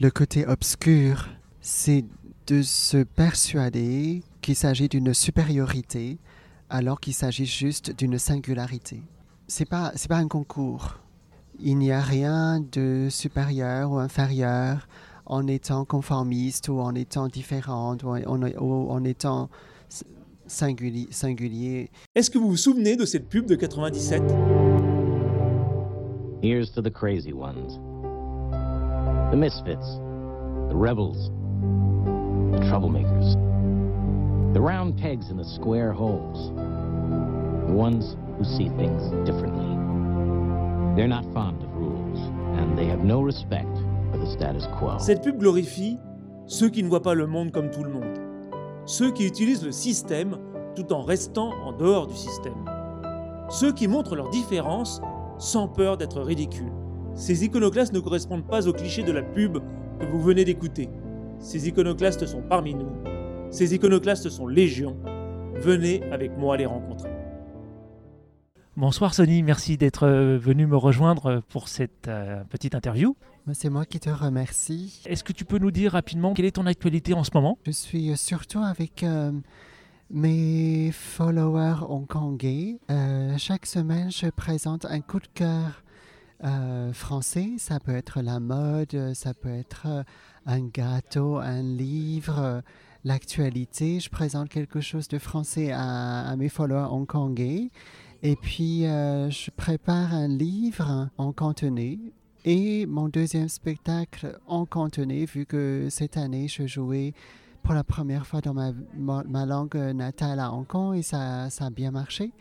Le côté obscur, c'est de se persuader qu'il s'agit d'une supériorité alors qu'il s'agit juste d'une singularité. C'est pas c'est pas un concours. Il n'y a rien de supérieur ou inférieur en étant conformiste ou en étant différente ou en, ou en étant singulier. singulier. Est-ce que vous vous souvenez de cette pub de 97 Here's to the crazy ones. The misfits. The rebels. The troublemakers. The round pegs in the square holes. The ones who see things differently. They're not fond of rules, and they have no respect for the status quo. Cette pub glorifie ceux qui ne voient pas le monde comme tout le monde. Ceux qui utilisent le système tout en restant en dehors du système. Ceux qui montrent leurs différences sans peur d'être ridicules. Ces iconoclastes ne correspondent pas aux clichés de la pub que vous venez d'écouter. Ces iconoclastes sont parmi nous. Ces iconoclastes sont légion. Venez avec moi les rencontrer. Bonsoir Sony, merci d'être euh, venu me rejoindre pour cette euh, petite interview. C'est moi qui te remercie. Est-ce que tu peux nous dire rapidement quelle est ton actualité en ce moment? Je suis surtout avec euh, mes followers hongkongais. chaque semaine, je présente un coup de cœur français. Ça peut être la mode, ça peut être un gâteau, un livre, l'actualité. Je présente quelque chose de français à, mes followers hongkongais. Et puis, euh, je prépare un livre en cantonais et mon deuxième spectacle en cantonais, vu que cette année, je jouais pour la première fois dans ma, langue natale à Hong Kong et ça, a bien marché.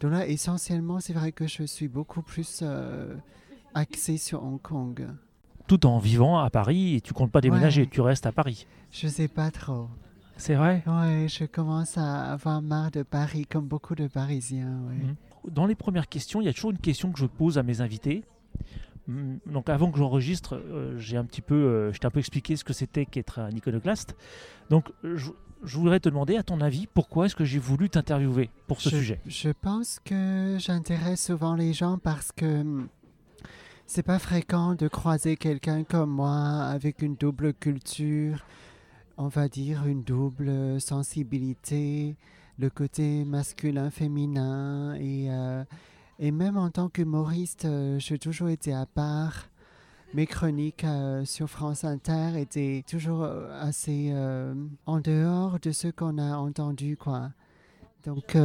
Donc là, essentiellement, c'est vrai que je suis beaucoup plus euh, axé sur Hong Kong. Tout en vivant à Paris et tu comptes pas déménager, tu restes à Paris. Je sais pas trop. C'est vrai? Oui, je commence à avoir marre de Paris, comme beaucoup de Parisiens. Ouais. Mmh dans les premières questions, il y a toujours une question que je pose à mes invités. Hum, donc avant que j'enregistre, euh, j'ai un petit peu, euh, je t'ai un peu expliqué ce que c'était qu'être un iconoclaste. Donc je, voudrais te demander, à ton avis, pourquoi est-ce que j'ai voulu t'interviewer pour ce sujet? Je pense que j'intéresse souvent les gens parce que hum, c'est pas fréquent de croiser quelqu'un comme moi avec une double culture, on va dire une double sensibilité le côté masculin, féminin. Et, euh, et même en tant qu'humoriste, euh, j'ai toujours été à part. Mes chroniques euh, sur France Inter étaient toujours assez en dehors de ce qu'on a entendu, quoi. Donc,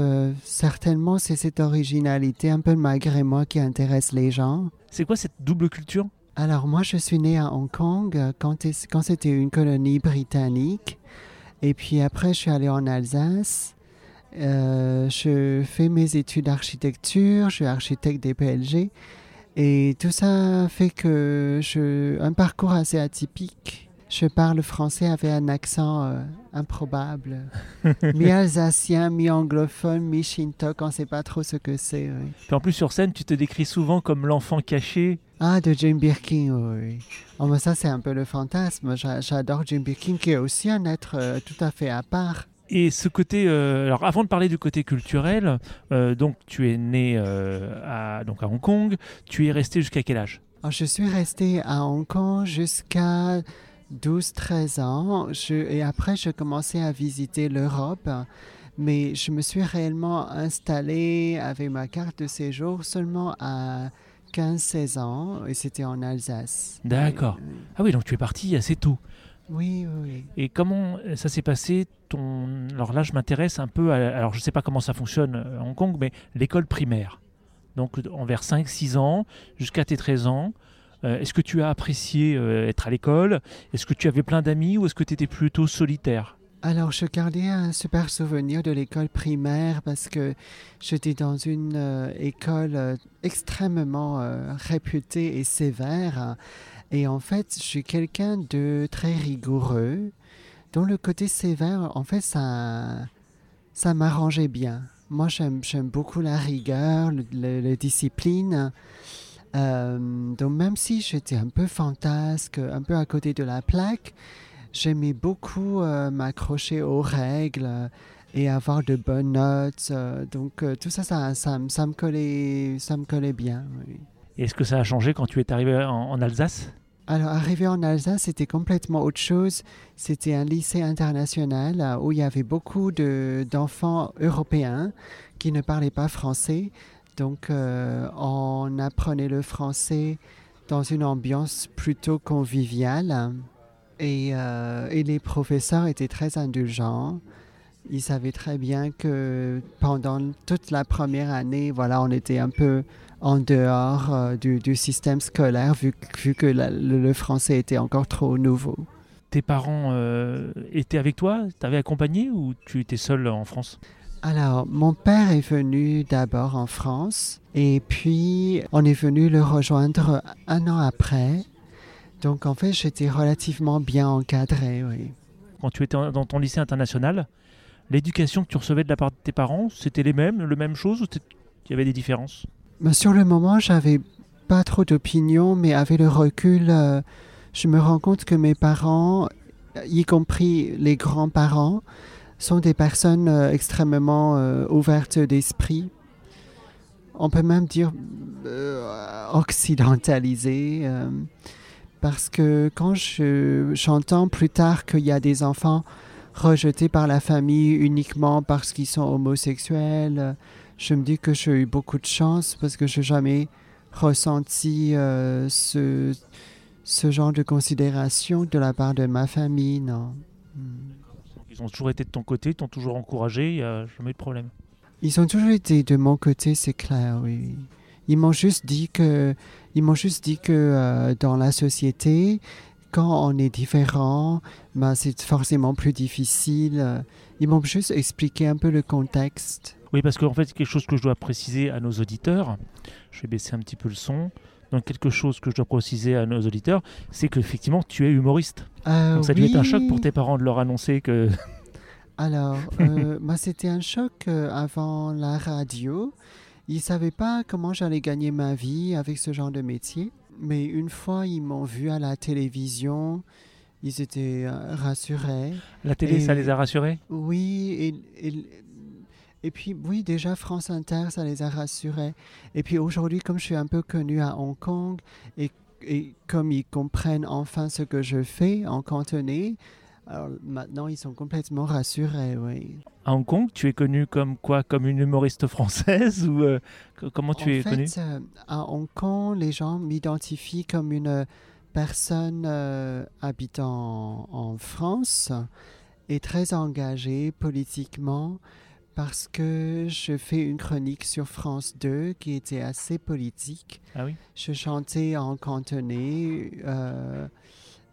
certainement, c'est cette originalité, un peu malgré moi, qui intéresse les gens. C'est quoi cette double culture? Alors, moi, je suis né à Hong Kong quand, quand c'était une colonie britannique. Et puis après, je suis allé en Alsace. Euh, je fais mes études d'architecture, je suis architecte des PLG. Et tout ça fait que je un parcours assez atypique. Je parle français avec un accent euh, improbable. mi-alsacien, mi-anglophone, mi-shintok, on ne sait pas trop ce que c'est. en plus, sur scène, tu te décris souvent comme l'enfant caché. Ah, de Jim Birkin, oui. Oh, mais ça, c'est un peu le fantasme. J'adore Jim Birkin, qui est aussi un être euh, tout à fait à part. Et ce côté, euh, alors avant de parler du côté culturel, euh, donc tu es né à, donc à Hong Kong, tu es resté jusqu'à quel âge? Je suis resté à Hong Kong jusqu'à 12-13 ans je, et après je commençais à visiter l'Europe. Mais je me suis réellement installé avec ma carte de séjour seulement à 15-16 ans et c'était en Alsace. D'accord. Ah oui, donc tu es parti assez tôt. Oui, oui. Et comment ça s'est passé ton... Alors là, je m'intéresse un peu à... Alors je ne sais pas comment ça fonctionne à Hong Kong, mais l'école primaire. Donc envers 5-6 ans jusqu'à tes 13 ans. Euh, est-ce que tu as apprécié euh, être à l'école? Est-ce que tu avais plein d'amis ou est-ce que tu étais plutôt solitaire? Alors, je gardais un super souvenir de l'école primaire parce que j'étais dans une euh, école extrêmement réputée et sévère. Et en fait, je suis quelqu'un de très rigoureux, dont le côté sévère, en fait, ça, ça m'arrangeait bien. Moi, j'aime beaucoup la rigueur, la discipline. Euh, donc, même si j'étais un peu fantasque, un peu à côté de la plaque, j'aimais beaucoup euh, m'accrocher aux règles et avoir de bonnes notes. Euh, donc, tout ça ça, ça, me collait, ça me collait bien. Est-ce que ça a changé quand tu es arrivé en Alsace? Alors, arrivé en Alsace, c'était complètement autre chose. C'était un lycée international où il y avait beaucoup de- d'enfants européens qui ne parlaient pas français. Donc, euh, on apprenait le français dans une ambiance plutôt conviviale. Et, euh, et les professeurs étaient très indulgents. Ils savaient très bien que pendant toute la première année, voilà, on était un peu en dehors euh, du, du système scolaire vu, vu que le, français était encore trop nouveau. Tes parents étaient avec toi? T'avais accompagné ou tu étais seul en France? Alors, mon père est venu d'abord en France et puis on est venu le rejoindre un an après. Donc, en fait, j'étais relativement bien encadrée, oui. Quand tu étais dans ton lycée international, l'éducation que tu recevais de la part de tes parents, c'était les mêmes, le même chose ou il y avait des différences? Mais sur le moment, j'avais pas trop d'opinion, mais avec le recul, euh, je me rends compte que mes parents, y compris les grands-parents, sont des personnes euh, extrêmement euh, ouvertes d'esprit. On peut même dire euh, occidentalisées. parce que quand je- j'entends plus tard qu'il y a des enfants rejetés par la famille uniquement parce qu'ils sont homosexuels, je me dis que j'ai eu beaucoup de chance parce que je n'ai jamais ressenti ce, ce genre de considération de la part de ma famille, non. Hmm. Ils ont toujours été de ton côté, t'ont toujours encouragé, il n'y a jamais eu de problème. Ils ont toujours été de mon côté, c'est clair, oui. oui. Ils m'ont juste dit que, ils m'ont juste dit que euh, dans la société, quand on est différent, ben, c'est forcément plus difficile. euh. Ils m'ont juste expliqué un peu le contexte. Oui, parce qu'en fait, quelque chose que je dois préciser à nos auditeurs, je vais baisser un petit peu le son. Donc, quelque chose que je dois préciser à nos auditeurs, c'est qu'effectivement, tu es humoriste. Euh, Donc, ça a dû être un oui. choc pour tes parents de leur annoncer que. Alors, euh, moi, c'était un choc euh, avant la radio. Ils ne savaient pas comment j'allais gagner ma vie avec ce genre de métier. Mais une fois, ils m'ont vu à la télévision. Ils étaient euh, rassurés. La télé, Et- ça les a rassurés? Oui, et, et, et puis, oui, déjà, France Inter, ça les a rassurés. Et puis aujourd'hui, comme je suis un peu connu à Hong Kong, et, et comme ils comprennent enfin ce que je fais en cantonais, alors maintenant, ils sont complètement rassurés, oui. À Hong Kong, tu es connue comme quoi? Comme une humoriste française Ou euh, co- comment tu en es fait, connue euh, à Hong Kong, les gens m'identifient comme une personne euh, habitant en France et très engagée politiquement parce que je fais une chronique sur France 2 qui était assez politique. Ah oui? Je chantais en cantonais euh,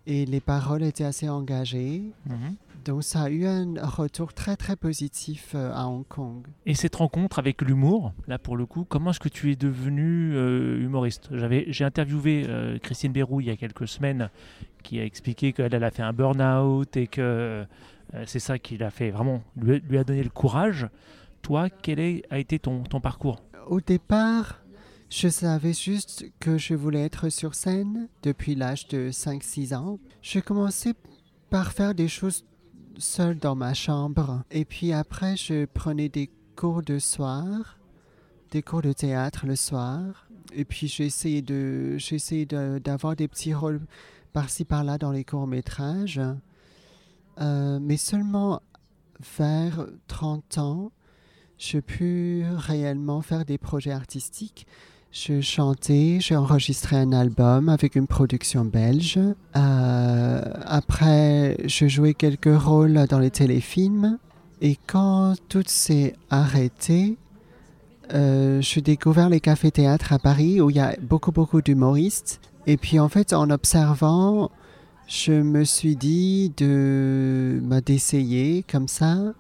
et les paroles étaient assez engagées. Mhm. Donc ça a eu un retour très très positif euh, à Hong Kong. Et cette rencontre avec l'humour, là pour le coup, comment est-ce que tu es devenu euh, humoriste? J'avais, J'ai interviewé Christine Bérou il y a quelques semaines qui a expliqué qu'elle elle a fait un burn-out et que c'est ça qui l'a fait vraiment, lui, a donné le courage. Toi, quel a été ton, parcours? Au départ, je savais juste que je voulais être sur scène depuis l'âge de 5-6 ans. Je commençais par faire des choses seule dans ma chambre. Et puis après, je prenais des cours de soir, des cours de théâtre le soir. Et puis essayé de, d'avoir des petits rôles par-ci par-là dans les courts-métrages. Euh, mais seulement vers 30 ans, je pu réellement faire des projets artistiques. Je chantais, j'ai enregistré un album avec une production belge. Euh, après, je jouais quelques rôles dans les téléfilms. Et quand tout s'est arrêté, euh, j'ai découvert les cafés-théâtres à Paris où il y a beaucoup, beaucoup d'humoristes. Et puis en fait, en observant, je me suis dit de d'essayer comme ça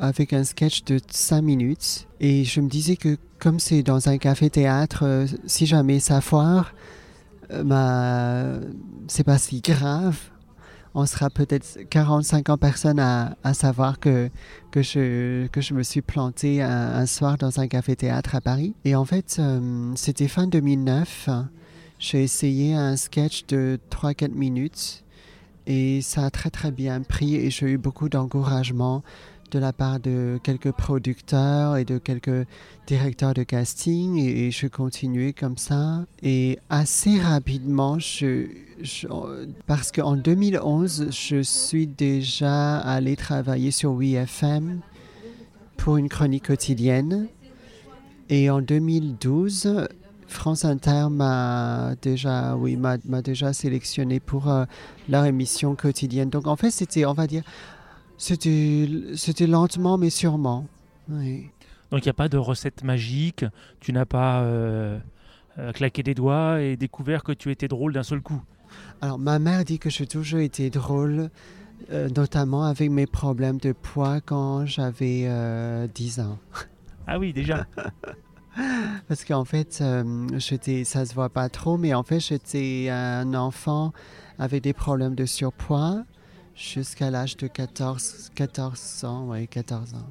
avec un sketch de 5 minutes. Et je me disais que comme c'est dans un café-théâtre, euh, si jamais ça foire, euh, bah, c'est pas si grave. On sera peut-être 40-50 personnes à, savoir que, que, je, que je me suis planté un, un soir dans un café-théâtre à Paris. Et en fait, euh, c'était fin 2009. J'ai essayé un sketch de 3-4 minutes et ça a très très bien pris et j'ai eu beaucoup d'encouragement de la part de quelques producteurs et de quelques directeurs de casting et, je continuais comme ça. Et assez rapidement, je, je- parce qu'en 2011, je suis déjà allé travailler sur WeFM pour une chronique quotidienne. Et en 2012, France Inter m'a déjà, oui, m'a déjà sélectionné pour euh, leur émission quotidienne. Donc en fait, c'était, on va dire, c'était, c'était lentement mais sûrement. Oui. Donc il n'y a pas de recette magique, tu n'as pas euh, euh, claqué des doigts et découvert que tu étais drôle d'un seul coup. Alors ma mère dit que j'ai toujours été drôle, euh, notamment avec mes problèmes de poids quand j'avais euh, 10 ans. Ah oui, déjà. Parce qu'en fait, euh, j'étais, ça se voit pas trop, mais en fait, j'étais un enfant avec des problèmes de surpoids jusqu'à l'âge de 14, 14 ans, ouais, 14 ans.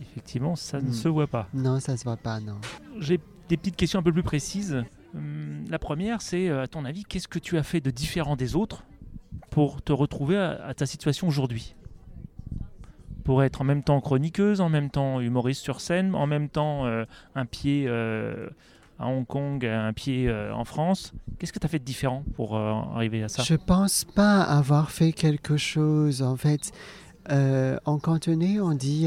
Effectivement, ça ne Hmm. se voit pas. Non, ça se voit pas, non. J'ai des petites questions un peu plus précises. Hum, La première, c'est euh, à ton avis, qu'est-ce que tu as fait de différent des autres pour te retrouver à, à ta situation aujourd'hui? Pour être en même temps chroniqueuse, en même temps humoriste sur scène, en même temps euh, un pied euh, à Hong Kong, un pied euh, en France. Qu'est-ce que tu as fait de différent pour arriver à ça? Je pense pas avoir fait quelque chose. En fait, en cantonais, on dit,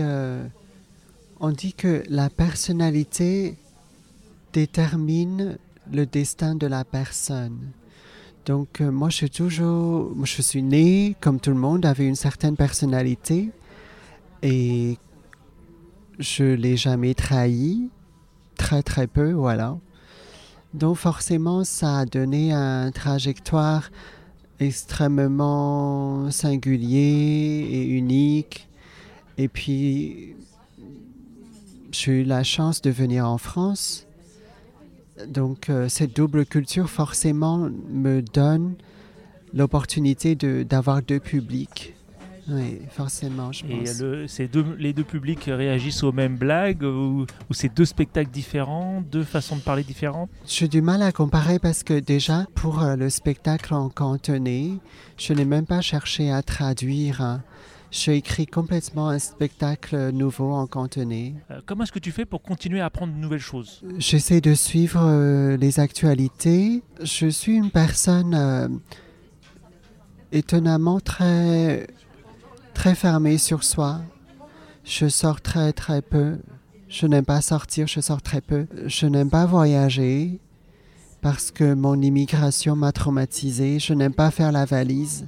on dit que la personnalité détermine le destin de la personne. Donc, moi, je suis toujours, je suis né, comme tout le monde, avec une certaine personnalité et je l'ai jamais trahi, très très peu, voilà. Donc, forcément, ça a donné une trajectoire extrêmement singulier et unique. Et puis, j'ai eu la chance de venir en France. Donc, euh, cette double culture, forcément, me donne l'opportunité d'avoir deux publics. Oui, forcément, je Et pense. le- ces deux, les deux publics réagissent aux mêmes blagues ou, ou c'est deux spectacles différents, deux façons de parler différentes? J'ai du mal à comparer parce que déjà, pour euh, le spectacle en cantonais, je n'ai même pas cherché à traduire. hein. J'ai écrit complètement un spectacle nouveau en cantonais. Euh, Comment est-ce que tu fais pour continuer à apprendre de nouvelles choses? J'essaie de suivre euh, les actualités. Je suis une personne euh, étonnamment très, très fermée sur soi. Je sors très très peu. Je n'aime pas sortir, je sors très peu. Je n'aime pas voyager parce que mon immigration m'a traumatisé. Je n'aime pas faire la valise.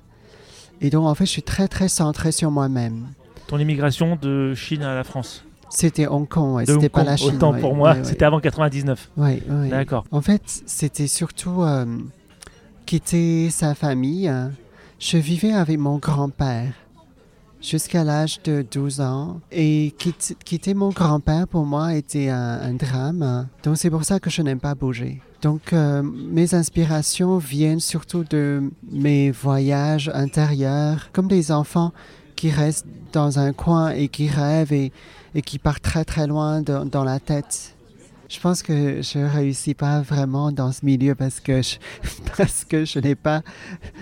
Et donc en fait, je suis très très centrée sur moi-même. Ton immigration de Chine à la France? C'était Hong Kong, ouais, c'était pas Kong, la Chine. Autant ouais, pour moi, ouais, c'était avant 99. Ouais, ouais. D'accord. En fait, c'était surtout euh, quitter sa famille. hein. Je vivais avec mon grand-père jusqu'à l'âge de 12 ans. Et quitte- quitter mon grand-père, pour moi, était un, un drame. Donc, c'est pour ça que je n'aime pas bouger. Donc, euh, mes inspirations viennent surtout de mes voyages intérieurs, comme des enfants qui restent dans un coin et qui rêvent et, qui partent très très loin dans la tête. Je pense que je réussis pas vraiment dans ce milieu parce que je, parce que je n'ai pas,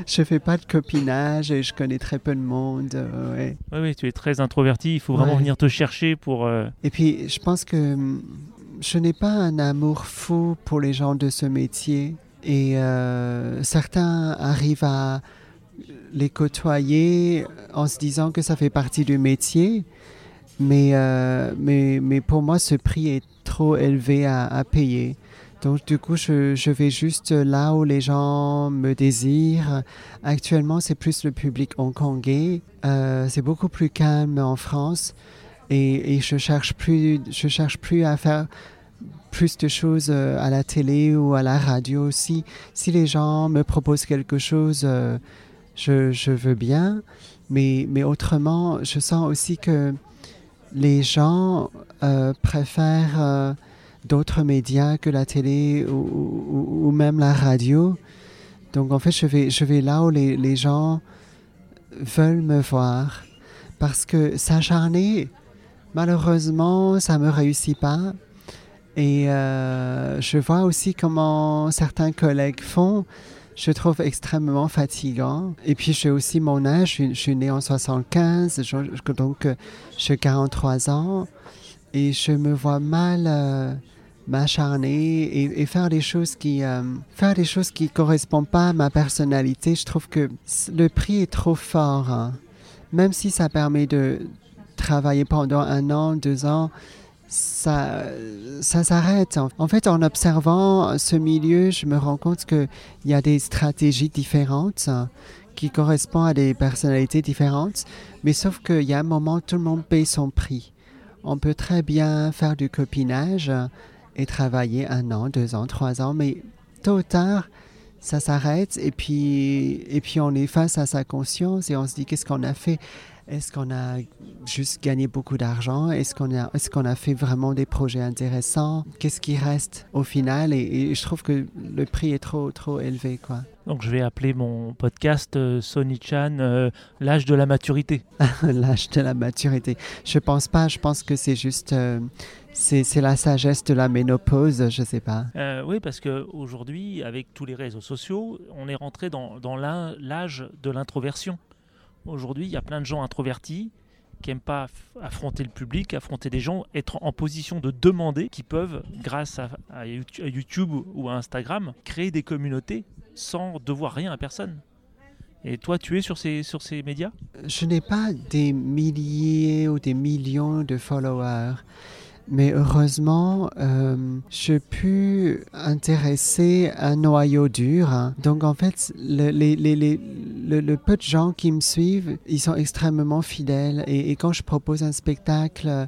je fais pas de copinage et je connais très peu de monde. euh, ouais. Oui, oui, tu es très introverti, il faut vraiment Ouais. venir te chercher pour... euh, Et puis, je pense que hum, je n'ai pas un amour fou pour les gens de ce métier. Et euh, certains arrivent à les côtoyer en se disant que ça fait partie du métier. Mais, euh, mais, mais pour moi, ce prix est trop élevé à, payer. Donc, du coup, je, vais juste là où les gens me désirent. Actuellement, c'est plus le public hongkongais. Euh, c'est beaucoup plus calme en France. Et, je cherche plus, je cherche plus à faire plus de choses euh, à la télé ou à la radio aussi. Si les gens me proposent quelque chose, euh, je, veux bien. Mais autrement, je sens aussi que les gens euh, préfèrent euh, d'autres médias que la télé ou, même la radio. Donc en fait, je vais, je vais là où les, les gens veulent me voir. Parce que s'acharner, malheureusement, ça ne me réussit pas. Et euh, je vois aussi comment certains collègues font je trouve extrêmement fatigant. Et puis, j'ai aussi mon âge, je suis, né en 75, je- je- donc euh, j'ai 43 ans et je me vois mal euh, m'acharner et, et faire des choses qui euh, faire des choses qui correspondent pas à ma personnalité. Je trouve que le prix est trop fort, hein. même si ça permet de travailler pendant un an, deux ans. Ça, ça s'arrête. En- En fait, en observant ce milieu, je me rends compte qu'il y a des stratégies différentes hein, qui correspondent à des personnalités différentes. Mais sauf qu'il y a un moment, tout le monde paye son prix. On peut très bien faire du copinage et travailler un an, deux ans, trois ans, mais tôt ou tard, ça s'arrête et puis, et puis on est face à sa conscience et on se dit qu'est-ce qu'on a fait? Est-ce qu'on a juste gagné beaucoup d'argent? Est-ce qu'on a, est qu'on a fait vraiment des projets intéressants? Qu'est-ce qui reste au final? Et, et je trouve que le prix est trop, trop élevé. quoi. Donc je vais appeler mon podcast euh, Sony Chan euh, l'âge de la maturité. L'âge de la maturité. Je pense pas, je pense que c'est juste. euh, c'est la sagesse de la ménopause, je sais pas. Euh, oui, parce qu'aujourd'hui, avec tous les réseaux sociaux, on est rentré dans, dans l'âge de l'introversion. Aujourd'hui, il y a plein de gens introvertis qui n'aiment pas aff- affronter le public, affronter des gens, être en position de demander, qui peuvent, grâce à YouTube ou à Instagram, créer des communautés sans devoir rien à personne. Et toi, tu es sur ces, sur ces médias? Je n'ai pas des milliers ou des millions de followers. Mais heureusement, euh, je pu intéresser un noyau dur. hein. Donc en fait, le, les- les- les- le- peu de gens qui me suivent, ils sont extrêmement fidèles. Et, quand je propose un spectacle,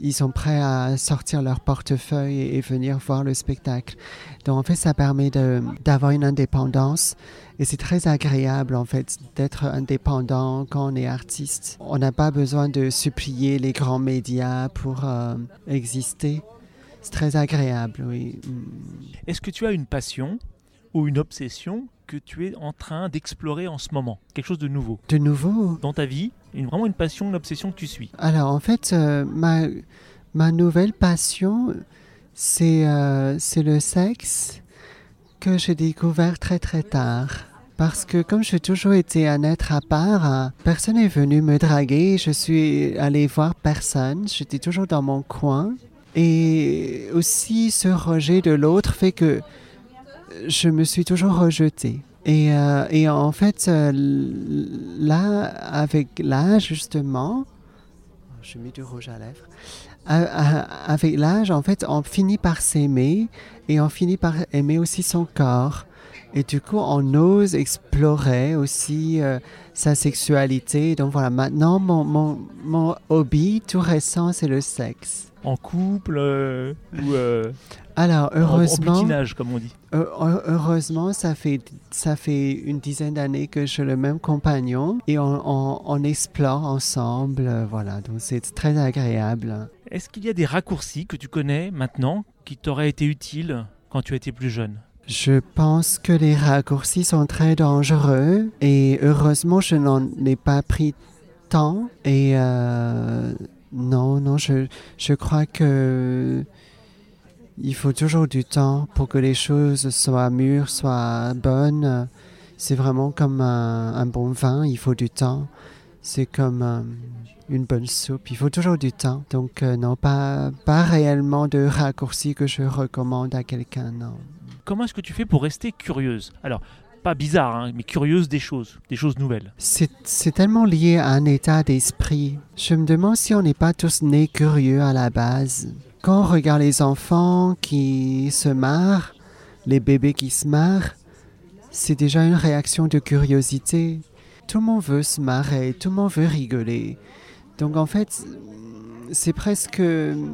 ils sont prêts à sortir leur portefeuille et, et venir voir le spectacle. Donc en fait, ça permet d'avoir une indépendance. Et c'est très agréable en fait d'être indépendant quand on est artiste. On n'a pas besoin de supplier les grands médias pour euh, exister. C'est très agréable, oui. Mm. Est-ce que tu as une passion ou une obsession que tu es en train d'explorer en ce moment? Quelque chose de nouveau? De nouveau, dans ta vie? Une, Vraiment une passion, une obsession que tu suis alors en fait, euh, ma, ma nouvelle passion, c'est euh, le sexe que j'ai découvert très très tard. Parce que comme j'ai toujours été un être à part, euh, personne n'est venu me draguer, je suis allé voir personne, j'étais toujours dans mon coin. Et aussi ce rejet de l'autre fait que je me suis toujours rejetée. Et, euh, et en fait, euh, là, avec l'âge, justement, j'ai mis du rouge à lèvres. Avec l'âge, en fait, on finit par s'aimer et on finit par aimer aussi son corps. Et du coup, on ose explorer aussi euh, sa sexualité. Donc voilà, maintenant, mon, mon, mon hobby tout récent, c'est le sexe. En couple euh, ou euh, Alors, en- en, heureusement, butinage, comme on dit heu- heu- heureusement, ça fait, ça fait une dizaine d'années que j'ai le même compagnon et on, on- on explore ensemble. euh, Voilà, donc c'est très agréable. Est-ce qu'il y a des raccourcis que tu connais maintenant qui t'auraient été utiles quand tu étais plus jeune? Je pense que les raccourcis sont très dangereux et heureusement, je n'en ai pas pris tant. Et euh, non, non, je, je crois que il faut toujours du temps pour que les choses soient mûres, soient bonnes. C'est vraiment comme un, bon vin, il faut du temps. C'est comme euh, une bonne soupe, il faut toujours du temps. Donc euh, non, pas, pas réellement de raccourcis que je recommande à quelqu'un, non. Comment est-ce que tu fais pour rester curieuse? Alors, pas bizarre, hein, mais curieuse des choses, des choses nouvelles. C'est tellement lié à un état d'esprit. Je me demande si on n'est pas tous nés curieux à la base. Quand on regarde les enfants qui se marrent, les bébés qui se marrent, c'est déjà une réaction de curiosité. Tout le monde veut se marrer, tout le monde veut rigoler. Donc en fait, c'est presque,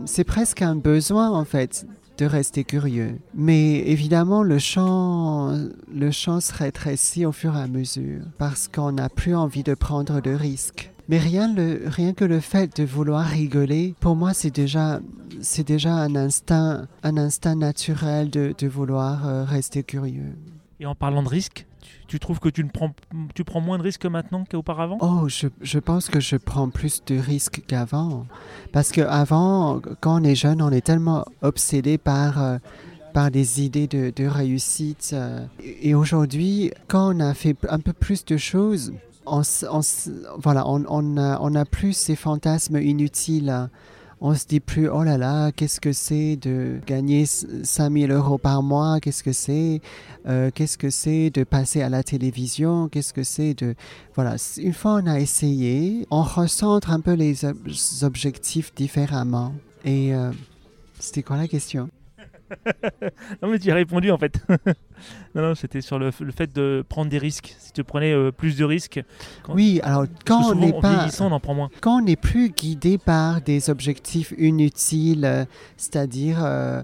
c'est presque un besoin en fait de rester curieux. Mais évidemment, le champ, le champ se rétrécit au fur et à mesure parce qu'on n'a plus envie de prendre de risques. Mais rien, le, rien que le fait de vouloir rigoler, pour moi, c'est déjà, c'est déjà un instinct, un instinct naturel de, vouloir euh, rester curieux. Et en parlant de risque, tu, trouves que tu, ne prends, tu prends moins de risques maintenant qu'auparavant? Oh, je, je pense que je prends plus de risques qu'avant. Parce qu'avant, quand on est jeune, on est tellement obsédé par euh, par des idées de, réussite. euh, et aujourd'hui, quand on a fait un peu plus de choses, on, on voilà, on, on a, plus ces fantasmes inutiles. On se dit plus, oh là là, qu'est-ce que c'est de gagner 5000 euros par mois, qu'est-ce que c'est, euh, qu'est-ce que c'est de passer à la télévision, qu'est-ce que c'est de... Voilà, une fois on a essayé, on recentre un peu les ob- objectifs différemment. Et euh, c'était quoi la question? Non, mais tu as répondu en fait. non, non, c'était sur le, le fait de prendre des risques. Si tu prenais euh, plus de risques, Quand- Oui, alors quand on n'est pas... vieillissant, on en prend moins. quand on n'est plus guidé par des objectifs inutiles, euh, c'est-à-dire euh,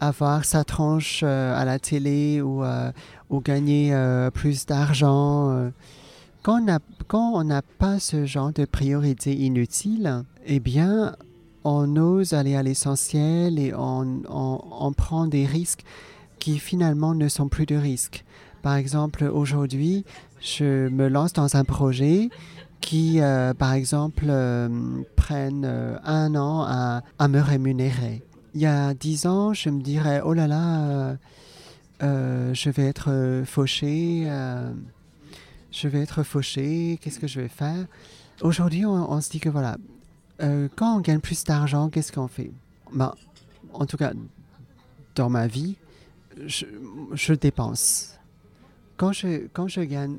avoir sa tranche à la télé ou, ou gagner plus d'argent, quand on n'a quand on n'a pas ce genre de priorité inutile, eh bien, on ose aller à l'essentiel et on, prend des risques qui finalement ne sont plus de risques. Par exemple, aujourd'hui, je me lance dans un projet qui, euh, par exemple, euh, prennent euh, un an à, me rémunérer. Il y a dix ans, je me dirais, oh là là, euh, euh, je vais être fauché, je vais être fauché, qu'est-ce que je vais faire? Aujourd'hui, on, on se dit que voilà, euh, quand on gagne plus d'argent, qu'est-ce qu'on fait? Ben, En tout cas, dans ma vie, je, je dépense. Quand je, quand je gagne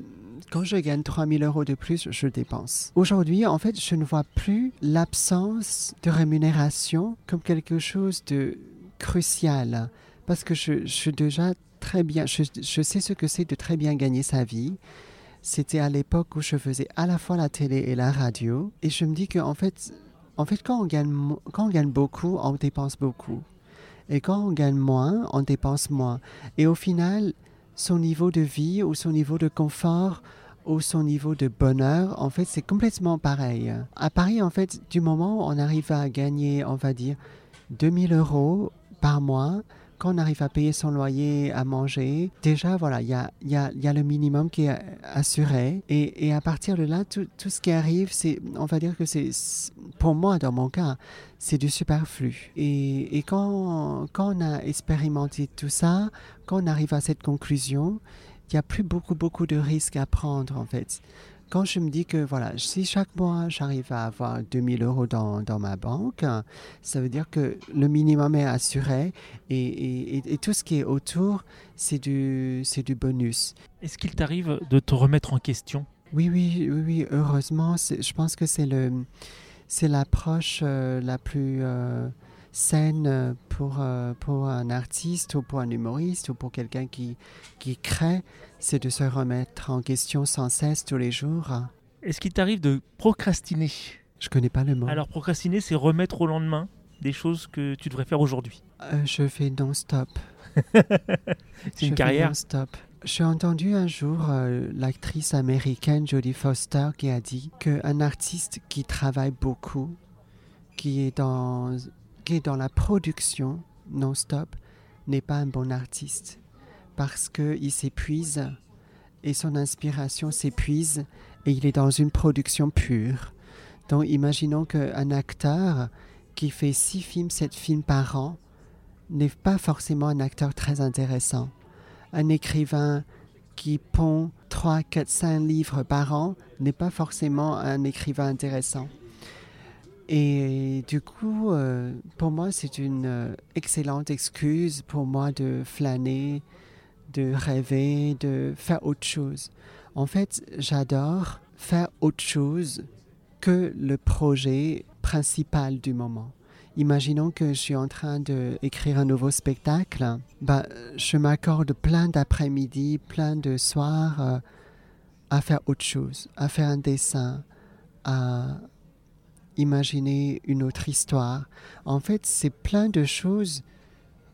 quand je gagne 3000 euros de plus, je dépense. Aujourd'hui, en fait, je ne vois plus l'absence de rémunération comme quelque chose de crucial. Parce que je, je suis déjà très bien, je, je sais ce que c'est de très bien gagner sa vie. C'était à l'époque où je faisais à la fois la télé et la radio. Et je me dis que, en fait, en fait quand, on gagne, beaucoup, on dépense beaucoup. Et quand on gagne moins, on dépense moins. Et au final, son niveau de vie ou son niveau de confort ou son niveau de bonheur, en fait, c'est complètement pareil. À Paris, en fait, du moment où on arrive à gagner, on va dire, 2000 euros par mois, quand on arrive à payer son loyer, à manger, déjà, voilà, il y a, le minimum qui est assuré. Et, à partir de là, tout, ce qui arrive, c'est, on va dire que c'est, pour moi, dans mon cas, c'est du superflu. Et, et quand, quand on a expérimenté tout ça, quand on arrive à cette conclusion, il n'y a plus beaucoup, beaucoup de risques à prendre, en fait. Quand je me dis que, voilà, si chaque mois, j'arrive à avoir 2000 euros dans, dans ma banque, ça veut dire que le minimum est assuré et, et- et- tout ce qui est autour, c'est du, c'est du bonus. Est-ce qu'il t'arrive de te remettre en question? Oui, oui, oui, oui, heureusement, je pense que c'est le, c'est l'approche euh, la plus euh, saine euh, pour, euh, pour un artiste ou pour un humoriste ou pour quelqu'un qui, qui crée, c'est de se remettre en question sans cesse tous les jours. Est-ce qu'il t'arrive de procrastiner? Je connais pas le mot. Alors, procrastiner, c'est remettre au lendemain des choses que tu devrais faire aujourd'hui. Euh, je fais non-stop. C'est Je une fais carrière. non-stop. J'ai entendu un jour euh, l'actrice américaine Jodie Foster qui a dit qu'un artiste qui travaille beaucoup, qui est dans, dans la production non-stop, n'est pas un bon artiste parce qu'il s'épuise et son inspiration s'épuise et il est dans une production pure. Donc imaginons qu'un acteur qui fait six films, sept films par an n'est pas forcément un acteur très intéressant. Un écrivain qui pond 3, 4, 5 livres par an n'est pas forcément un écrivain intéressant. Et du coup, euh, pour moi, c'est une euh, excellente excuse pour moi de flâner, de rêver, de faire autre chose. En fait, j'adore faire autre chose que le projet principal du moment. Imaginons que je suis en train d'écrire un nouveau spectacle. Bah, je m'accorde plein d'après-midi, plein de soirs euh, à faire autre chose, à faire un dessin, à imaginer une autre histoire. En fait, c'est plein de choses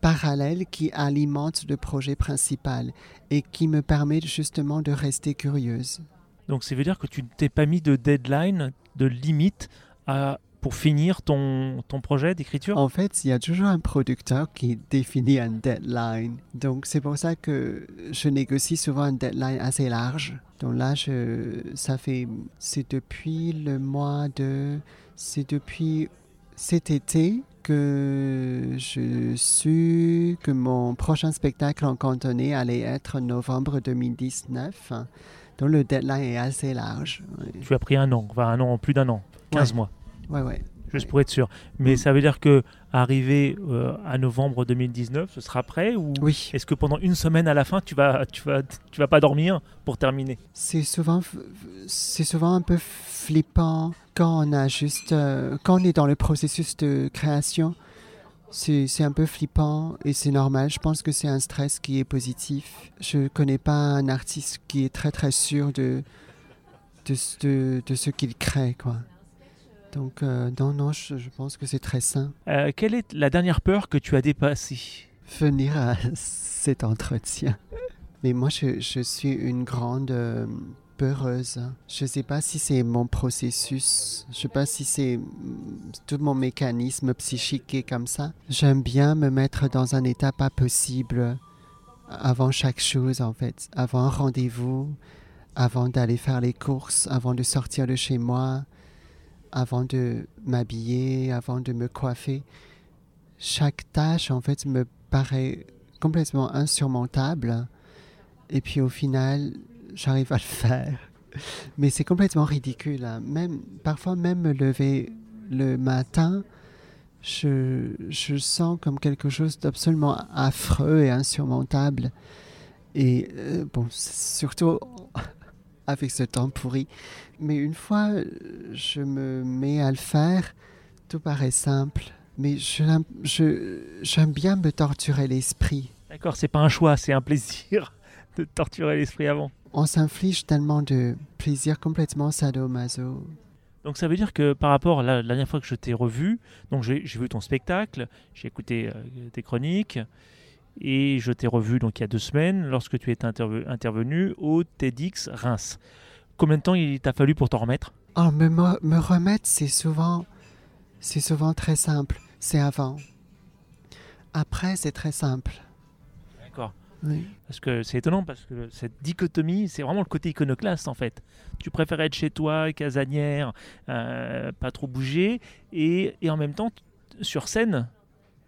parallèles qui alimentent le projet principal et qui me permettent justement de rester curieuse. Donc, ça veut dire que tu ne t'es pas mis de deadline, de limite à, pour finir ton, ton projet d'écriture? En fait, il y a toujours un producteur qui définit un deadline. Donc, c'est pour ça que je négocie souvent un deadline assez large. Donc là, je, ça fait, c'est depuis le mois de, c'est depuis cet été que je su que mon prochain spectacle en cantonais allait être novembre 2019. Donc le deadline est assez large. Ouais, Tu as pris un an, enfin un an, plus d'un an, 15 mois, ouais. ouais. juste pour être sûr. Mais ça veut dire que arrivé euh, à novembre 2019, ce sera prêt ou Oui, est-ce que pendant une semaine à la fin, tu vas, tu vas, tu vas pas dormir pour terminer? C'est souvent, c'est souvent un peu flippant quand on a juste, euh, quand on est dans le processus de création. C'est un peu flippant et c'est normal. Je pense que c'est un stress qui est positif. Je connais pas un artiste qui est très très sûr de, de, ce- de, de ce qu'il crée. Quoi. Donc, euh, non, non, je, je pense que c'est très sain. Euh, Quelle est la dernière peur que tu as dépassée? Venir à cet entretien. Mais moi, je, je suis une grande peureuse. Je ne sais pas si c'est mon processus, je ne sais pas si c'est mm, tout mon mécanisme psychique qui est comme ça. J'aime bien me mettre dans un état pas possible avant chaque chose, en fait. Avant un rendez-vous, avant d'aller faire les courses, avant de sortir de chez moi, avant de m'habiller, avant de me coiffer chaque tâche en fait me paraît complètement insurmontable et puis au final j'arrive à le faire mais c'est complètement ridicule hein. même parfois même me lever le matin je, je sens comme quelque chose d'absolument affreux et insurmontable et euh, bon surtout avec ce temps pourri mais une fois je me mets à le faire tout paraît simple mais j'aime bien me torturer l'esprit. D'accord, c'est pas un choix, c'est un plaisir de torturer l'esprit avant. On s'inflige tellement de plaisir complètement sadomaso. Donc ça veut dire que par rapport à la, la dernière fois que je t'ai revu, donc j'ai vu ton spectacle, j'ai écouté euh, tes chroniques et je t'ai revu donc il y a deux semaines lorsque tu étais interve- intervenu au TEDx Reims. Combien de temps il t'a fallu pour t'en remettre? Oh, me, me, me remettre, c'est souvent, c'est souvent très simple. C'est avant. Après, c'est très simple. Oui. Parce que c'est étonnant parce que cette dichotomie, c'est vraiment le côté iconoclaste en fait. Tu préfères être chez toi, casanière, euh, pas trop bouger, et, et en même temps, sur scène,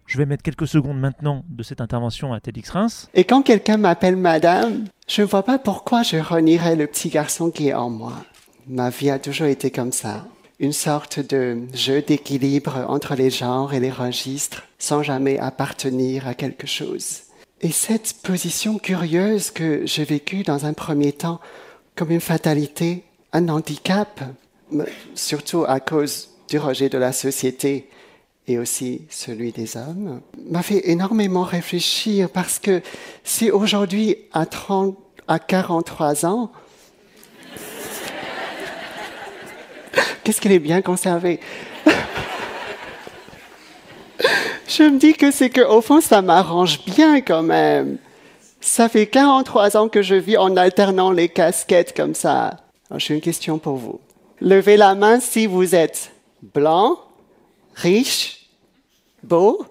je vais mettre quelques secondes maintenant de cette intervention à TEDx Reims. Et quand quelqu'un m'appelle madame, je ne vois pas pourquoi je renierais le petit garçon qui est en moi. Ma vie a toujours été comme ça. Une sorte de jeu d'équilibre entre les genres et les registres, sans jamais appartenir à quelque chose. Et cette position curieuse que j'ai vécue dans un premier temps comme une fatalité, un handicap, surtout à cause du rejet de la société et aussi celui des hommes, m'a fait énormément réfléchir parce que si aujourd'hui, à 30, à 43 ans, qu'est-ce qu'elle est bien conservée Je me dis que c'est que au fond, ça m'arrange bien quand même. Ça fait 43 ans que je vis en alternant les casquettes comme ça. J'ai une question pour vous. Levez la main si vous êtes blanc, riche, beau,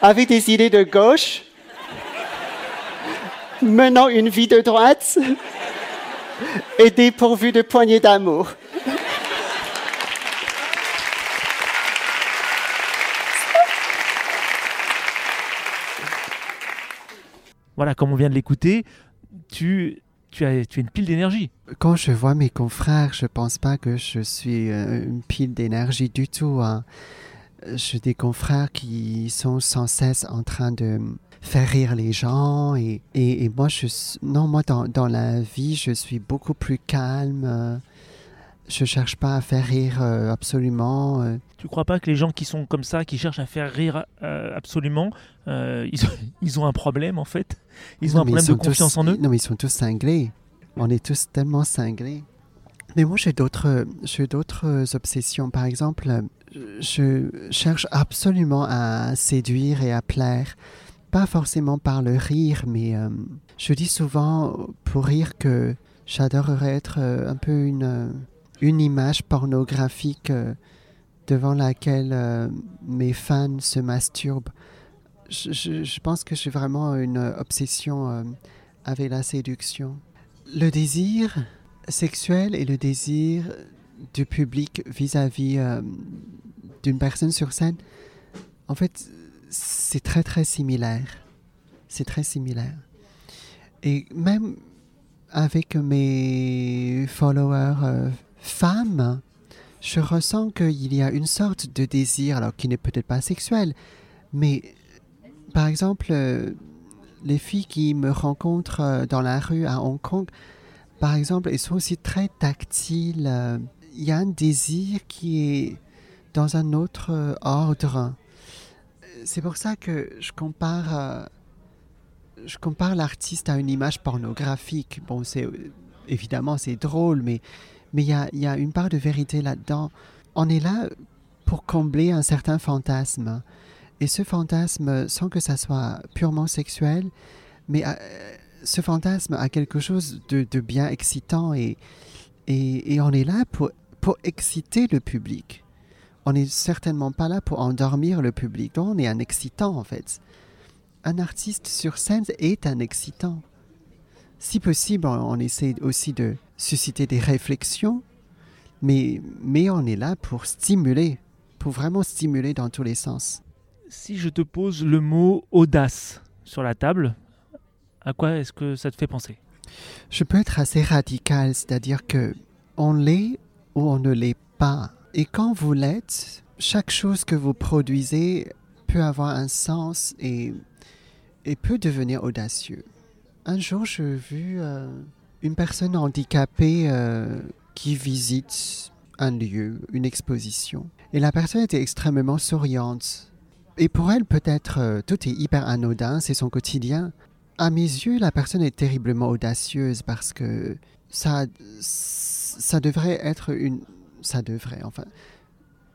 avec des idées de gauche, menant une vie de droite? Et dépourvu de poignées d'amour? Voilà, comme on vient de l'écouter, tu, tu, as, tu as une pile d'énergie. Quand je vois mes confrères, je pense pas que je suis euh, une pile d'énergie du tout. hein. J'ai des confrères qui sont sans cesse en train de faire rire les gens et, et, et moi je non moi dans, dans la vie je suis beaucoup plus calme je cherche pas à faire rire euh, absolument euh. Tu crois pas que les gens qui sont comme ça, qui cherchent à faire rire euh, absolument, ils ont un problème en fait? Ils ont Non, un problème de tous- confiance en eux Non, mais ils sont tous cinglés. On est tous tellement cinglés. Mais moi, j'ai d'autres, j'ai d'autres obsessions. Par exemple, je cherche absolument à séduire et à plaire. Pas forcément par le rire, mais euh, je dis souvent pour rire que j'adorerais être euh, un peu une, une image pornographique euh, devant laquelle mes fans se masturbent. Je, pense que j'ai vraiment une obsession euh, avec la séduction. Le désir sexuel et le désir du public vis-à-vis euh, d'une personne sur scène, en fait, c'est très très similaire. C'est très similaire. Et même avec mes followers euh, femmes, je ressens qu'il y a une sorte de désir, alors qui n'est peut-être pas sexuel, mais par exemple, euh, les filles qui me rencontrent euh, dans la rue à Hong Kong, par exemple, elles sont aussi très tactiles. euh, Il y a un désir qui est dans un autre ordre. C'est pour ça que je compare, je compare l'artiste à une image pornographique. Bon, c'est évidemment c'est drôle, mais mais il y a, y a une part de vérité là-dedans. On est là pour combler un certain fantasme. Et ce fantasme, sans que ça soit purement sexuel, mais euh, ce fantasme a quelque chose de, bien excitant et, et, et on est là pour, pour exciter le public. On n'est certainement pas là pour endormir le public. Donc on est un excitant en fait. Un artiste sur scène est un excitant. Si possible, on, on essaie aussi de susciter des réflexions, mais, mais on est là pour stimuler, pour vraiment stimuler dans tous les sens. Si je te pose le mot audace sur la table, à quoi est-ce que ça te fait penser? Je peux être assez radical, c'est-à-dire que on l'est ou on ne l'est pas. Et quand vous l'êtes, chaque chose que vous produisez peut avoir un sens et, peut devenir audacieux. Un jour, j'ai vu euh, une personne handicapée euh, qui visite un lieu, une exposition. Et la personne était extrêmement souriante. Et pour elle, peut-être, euh, tout est hyper anodin, c'est son quotidien. À mes yeux, la personne est terriblement audacieuse parce que ça, ça devrait être une... Ça devrait, enfin...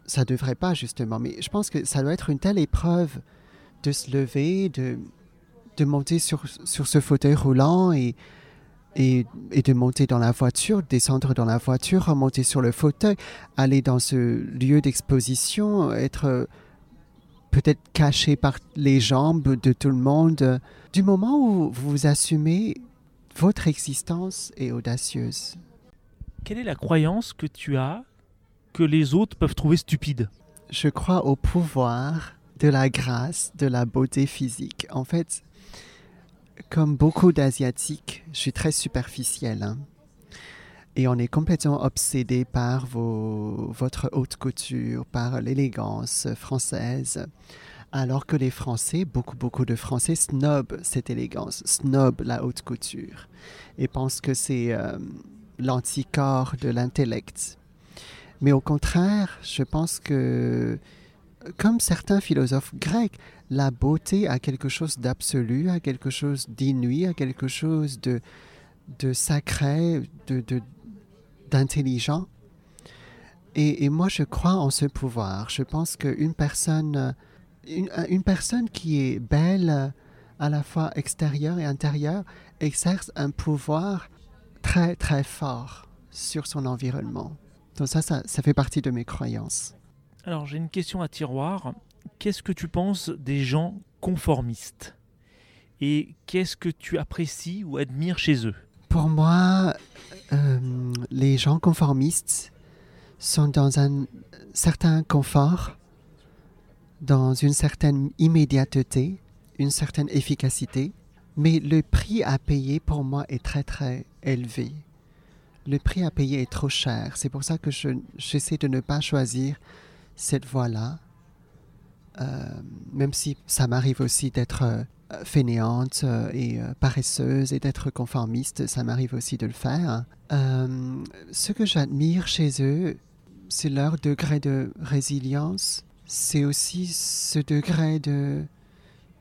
Ça devrait pas, justement, mais je pense que ça doit être une telle épreuve de se lever, de, monter sur, sur ce fauteuil roulant et, et, de monter dans la voiture, descendre dans la voiture, remonter sur le fauteuil, aller dans ce lieu d'exposition, être peut-être caché par les jambes de tout le monde. Du moment où vous assumez, votre existence est audacieuse. Quelle est la croyance que tu as que les autres peuvent trouver stupide? Je crois au pouvoir de la grâce, de la beauté physique. En fait, comme beaucoup d'Asiatiques, je suis très superficielle. hein. Et on est complètement obsédé par vos, votre haute couture, par l'élégance française. Alors que les Français, beaucoup, beaucoup de Français snobent cette élégance, snobent la haute couture et pensent que c'est euh, l'anticorps de l'intellect. Mais au contraire, je pense que, comme certains philosophes grecs, la beauté a quelque chose d'absolu, a quelque chose d'inouï, a quelque chose de, de sacré, de, de- d'intelligent. Et, et moi, je crois en ce pouvoir. Je pense qu'une personne, une, une personne qui est belle à la fois extérieure et intérieure exerce un pouvoir très, très fort sur son environnement. Donc ça, ça, ça fait partie de mes croyances. Alors j'ai une question à tiroir. Qu'est-ce que tu penses des gens conformistes? Et qu'est-ce que tu apprécies ou admires chez eux? Pour moi, euh, les gens conformistes sont dans un certain confort, dans une certaine immédiateté, une certaine efficacité, mais le prix à payer pour moi est très très élevé. Le prix à payer est trop cher. C'est pour ça que je- j'essaie de ne pas choisir cette voie-là, Euh, même si ça m'arrive aussi d'être euh, fainéante euh, et euh, paresseuse et d'être conformiste, ça m'arrive aussi de le faire. Euh, ce que j'admire chez eux, c'est leur degré de résilience, c'est aussi ce degré de,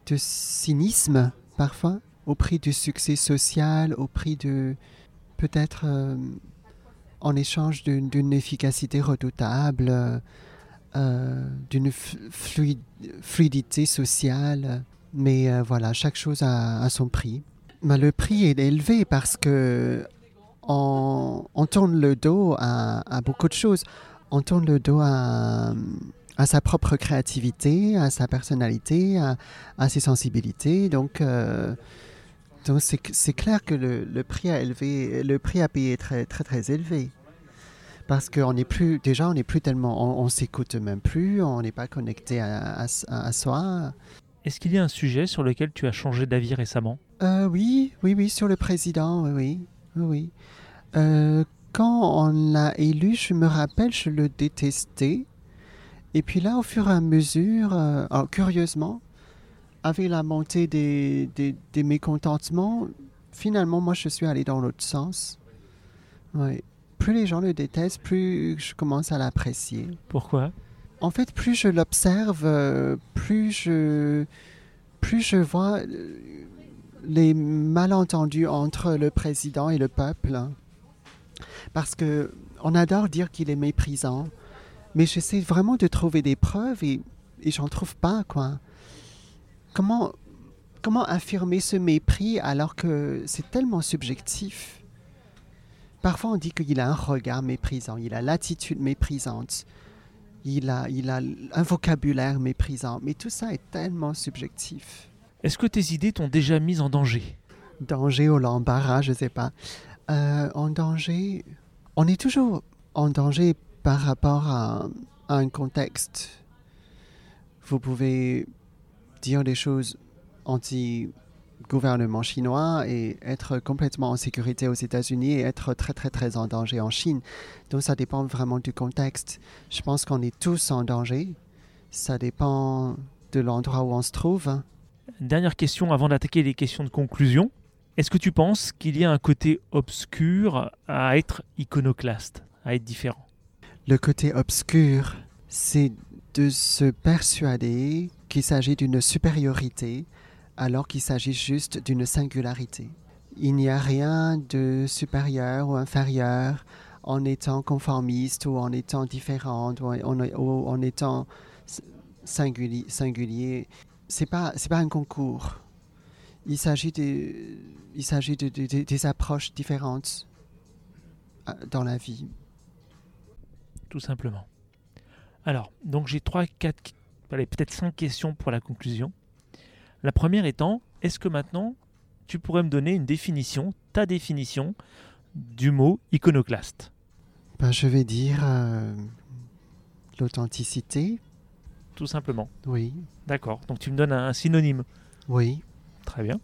de cynisme parfois, au prix du succès social, au prix de peut-être euh, en échange d'une efficacité redoutable, euh, euh, d'une fluidité sociale. Mais euh, voilà, chaque chose a, son prix. Mais le prix est élevé parce que on, on tourne le dos à, beaucoup de choses. On tourne le dos à, à sa propre créativité, à sa personnalité, à, ses sensibilités. Donc, euh, donc c'est, clair que le, le prix à élever, le prix à payer est très très très élevé. Parce qu'on n'est plus, déjà, on n'est plus tellement, on, on s'écoute même plus, on n'est pas connecté à- à soi. Est-ce qu'il y a un sujet sur lequel tu as changé d'avis récemment? Euh, oui, oui, oui, sur le président, oui, oui, oui. Euh, quand on l'a élu, je me rappelle, je le détestais. Et puis là, au fur et à mesure, euh, alors, curieusement, avec la montée des, des, des mécontentements, finalement, moi, je suis allé dans l'autre sens. Ouais. Plus les gens le détestent, plus je commence à l'apprécier. Pourquoi? En fait, plus je l'observe, euh, plus je, plus je vois euh, les malentendus entre le président et le peuple. hein. Parce que on adore dire qu'il est méprisant, mais j'essaie vraiment de trouver des preuves et, et j'en trouve pas, quoi. Comment, comment affirmer ce mépris alors que c'est tellement subjectif? Parfois, on dit qu'il a un regard méprisant, il a l'attitude méprisante il a, il a un vocabulaire méprisant, mais tout ça est tellement subjectif. Est-ce que tes idées t'ont déjà mise en danger? Danger ou l'embarras, je sais pas. Euh, en danger, on est toujours en danger par rapport à, à un contexte. Vous pouvez dire des choses anti-gouvernement chinois et être complètement en sécurité aux États-Unis et être très très très en danger en Chine. Donc ça dépend vraiment du contexte. Je pense qu'on est tous en danger. Ça dépend de l'endroit où on se trouve. Dernière question avant d'attaquer les questions de conclusion. Est-ce que tu penses qu'il y a un côté obscur à être iconoclaste, à être différent? Le côté obscur, c'est de se persuader qu'il s'agit d'une supériorité alors qu'il s'agit juste d'une singularité. Il n'y a rien de supérieur ou inférieur en étant conformiste ou en étant différent ou en, étant singulier. singulier. C'est pas c'est pas un concours. Il s'agit de de, de- de- des approches différentes euh, dans la vie. Tout simplement. Alors, donc j'ai trois, quatre, peut-être cinq questions pour la conclusion. La première étant, est-ce que maintenant tu pourrais me donner une définition, ta définition du mot iconoclaste? Ben, je vais dire euh, l'authenticité. Tout simplement. Oui, D'accord. Donc tu me donnes un, un synonyme. oui. Très bien.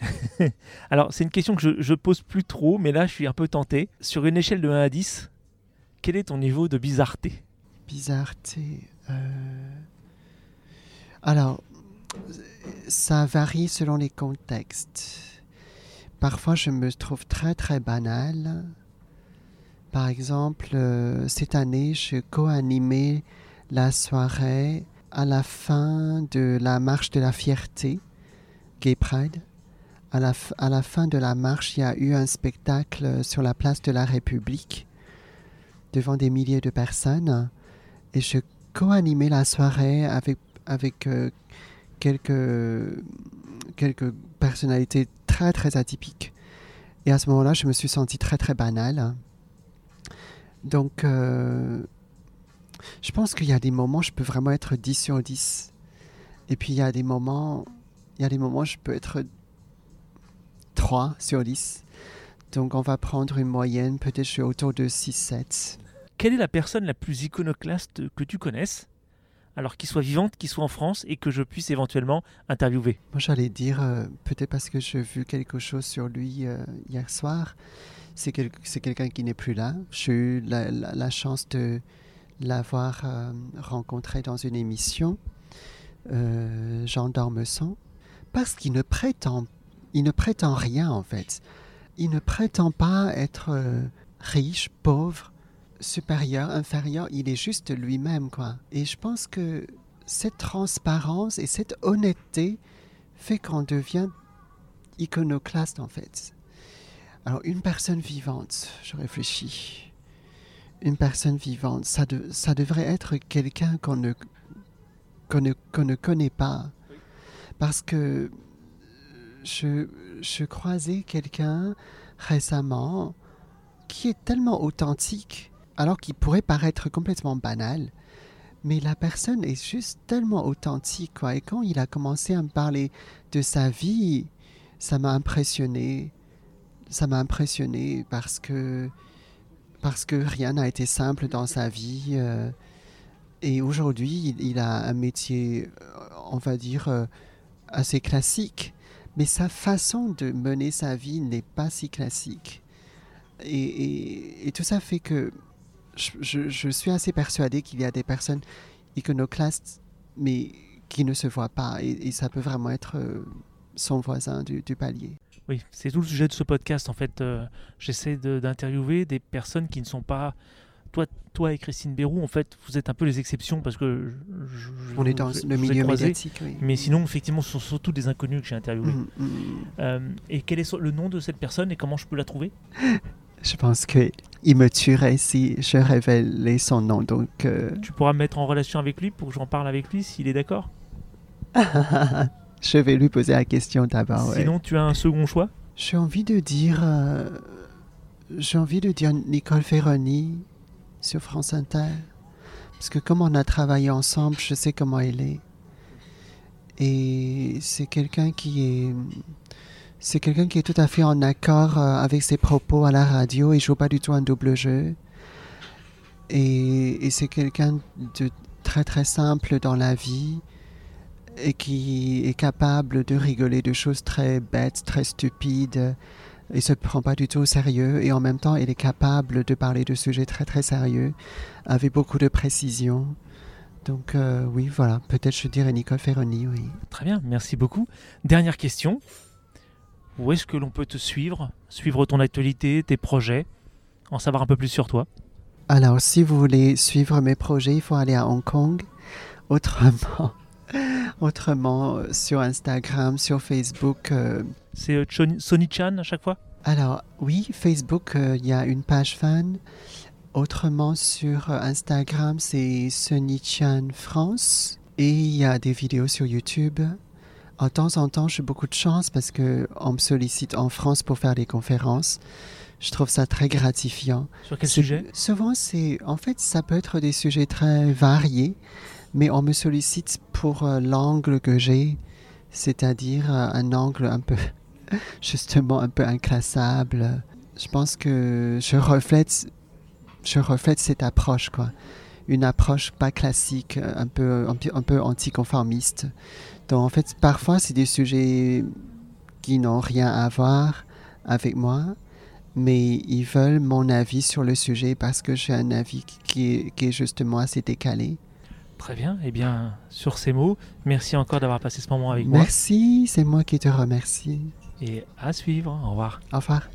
Alors, c'est une question que je, je pose plus trop, mais là, je suis un peu tenté. Sur une échelle de 1 à 10, quel est ton niveau de bizarreté? Bizarreté. euh, Alors, ça varie selon les contextes. Parfois, je me trouve très très banal. Par exemple, euh, cette année, je co-animais la soirée à la fin de la marche de la fierté, Gay Pride. À la, à la fin de la marche, il y a eu un spectacle sur la place de la République devant des milliers de personnes et je co-animais la soirée avec, avec euh, quelques, quelques personnalités très très atypiques. Et à ce moment-là, je me suis senti très très banal. Donc, euh, je pense qu'il y a des moments, je peux vraiment être 10 sur 10. Et puis il y a des moments, il y a des moments, je peux être 3 sur 10. Donc on va prendre une moyenne, peut-être je suis autour de 6-7. Quelle est la personne la plus iconoclaste que tu connaisses? Alors, qu'il soit vivante, qu'il soit en France, et que je puisse éventuellement interviewer. Moi, j'allais dire, euh, peut-être parce que j'ai vu quelque chose sur lui euh, hier soir, c'est quel- c'est quelqu'un qui n'est plus là. J'ai eu la, chance de l'avoir euh, rencontré dans une émission, Jean d'Ormesson, parce qu'il ne prétend, il ne prétend rien en fait. Il ne prétend pas être riche, pauvre, supérieur, inférieur. Il est juste lui-même, quoi. Et je pense que cette transparence et cette honnêteté fait qu'on devient iconoclaste en fait. Alors une personne vivante, je réfléchis. Une personne vivante, ça, de- ça devrait être quelqu'un qu'on ne, ne, ne connaît pas. Parce que je, je croisais quelqu'un récemment qui est tellement authentique, alors qu'il pourrait paraître complètement banal. Mais la personne est juste tellement authentique. Et quand il a commencé à me parler de sa vie, ça m'a impressionné. Ça m'a impressionné parce que, parce que rien n'a été simple dans sa vie. euh, et aujourd'hui, il, a un métier, euh, on va dire, euh, assez classique. Mais sa façon de mener sa vie n'est pas si classique. Et tout ça fait que je, je- je suis assez persuadée qu'il y a des personnes iconoclastes, mais qui ne se voient pas. Et, et ça peut vraiment être euh, son voisin du, du palier. Oui, c'est tout le sujet de ce podcast. En fait, euh, j'essaie de- d'interviewer des personnes qui ne sont pas. Toi, toi et Christine Bérou, en fait, vous êtes un peu les exceptions parce que je- je- On est dans le milieu croisé. médiatique. Oui. Mais sinon, effectivement, ce sont surtout des inconnus que j'ai interviewés. Mhm, mhm. Euh, et quel est le nom de cette personne et comment je peux la trouver? Je pense qu'il me tuerait si je révélais son nom. Donc, euh, Tu pourras me mettre en relation avec lui pour que j'en parle avec lui s'il est d'accord? Je vais lui poser la question d'abord. ouais. Sinon, tu as un second choix? J'ai envie de dire, euh, j'ai envie de dire Nicole Ferroni sur France Inter, parce que comme on a travaillé ensemble, je sais comment elle est. Et c'est quelqu'un qui est, c'est quelqu'un qui est tout à fait en accord euh, avec ses propos à la radio. Il joue pas du tout un double jeu. Et, c'est quelqu'un de très très simple dans la vie et qui est capable de rigoler de choses très bêtes, très stupides. Il se prend pas du tout au sérieux et en même temps, il est capable de parler de sujets très très sérieux avec beaucoup de précision. Donc euh, oui, voilà, peut-être je dirais Nicole Ferroni, oui. Très bien, merci beaucoup. Dernière question. Où est-ce que l'on peut te suivre Suivre ton actualité, tes projets En savoir un peu plus sur toi? Alors, si vous voulez suivre mes projets, il faut aller à Hong Kong. Autrement, autrement sur Instagram, sur Facebook. euh, C'est euh, Sonny Chan à chaque fois? Alors, oui, Facebook, euh, il y a une page fan. Autrement, sur Instagram, c'est Sunny-chan France. Et il y a des vidéos sur YouTube. En temps en temps, j'ai beaucoup de chance parce que on me sollicite en France pour faire des conférences. Je trouve ça très gratifiant. Sur quel sujet? Souvent, c'est. En fait, ça peut être des sujets très variés, mais on me sollicite pour euh, l'angle que j'ai, c'est-à-dire euh, un angle un peu. justement, un peu inclassable. Je pense que je reflète. Je reflète cette approche, quoi. Une approche pas classique, un peu, un peu anticonformiste. Donc, en fait, parfois, c'est des sujets qui n'ont rien à voir avec moi, mais ils veulent mon avis sur le sujet parce que j'ai un avis qui- qui est, qui est justement assez décalé. Très bien. Eh bien, sur ces mots, merci encore d'avoir passé ce moment avec moi. Merci, c'est moi qui te remercie. Et à suivre. Au revoir. Au revoir.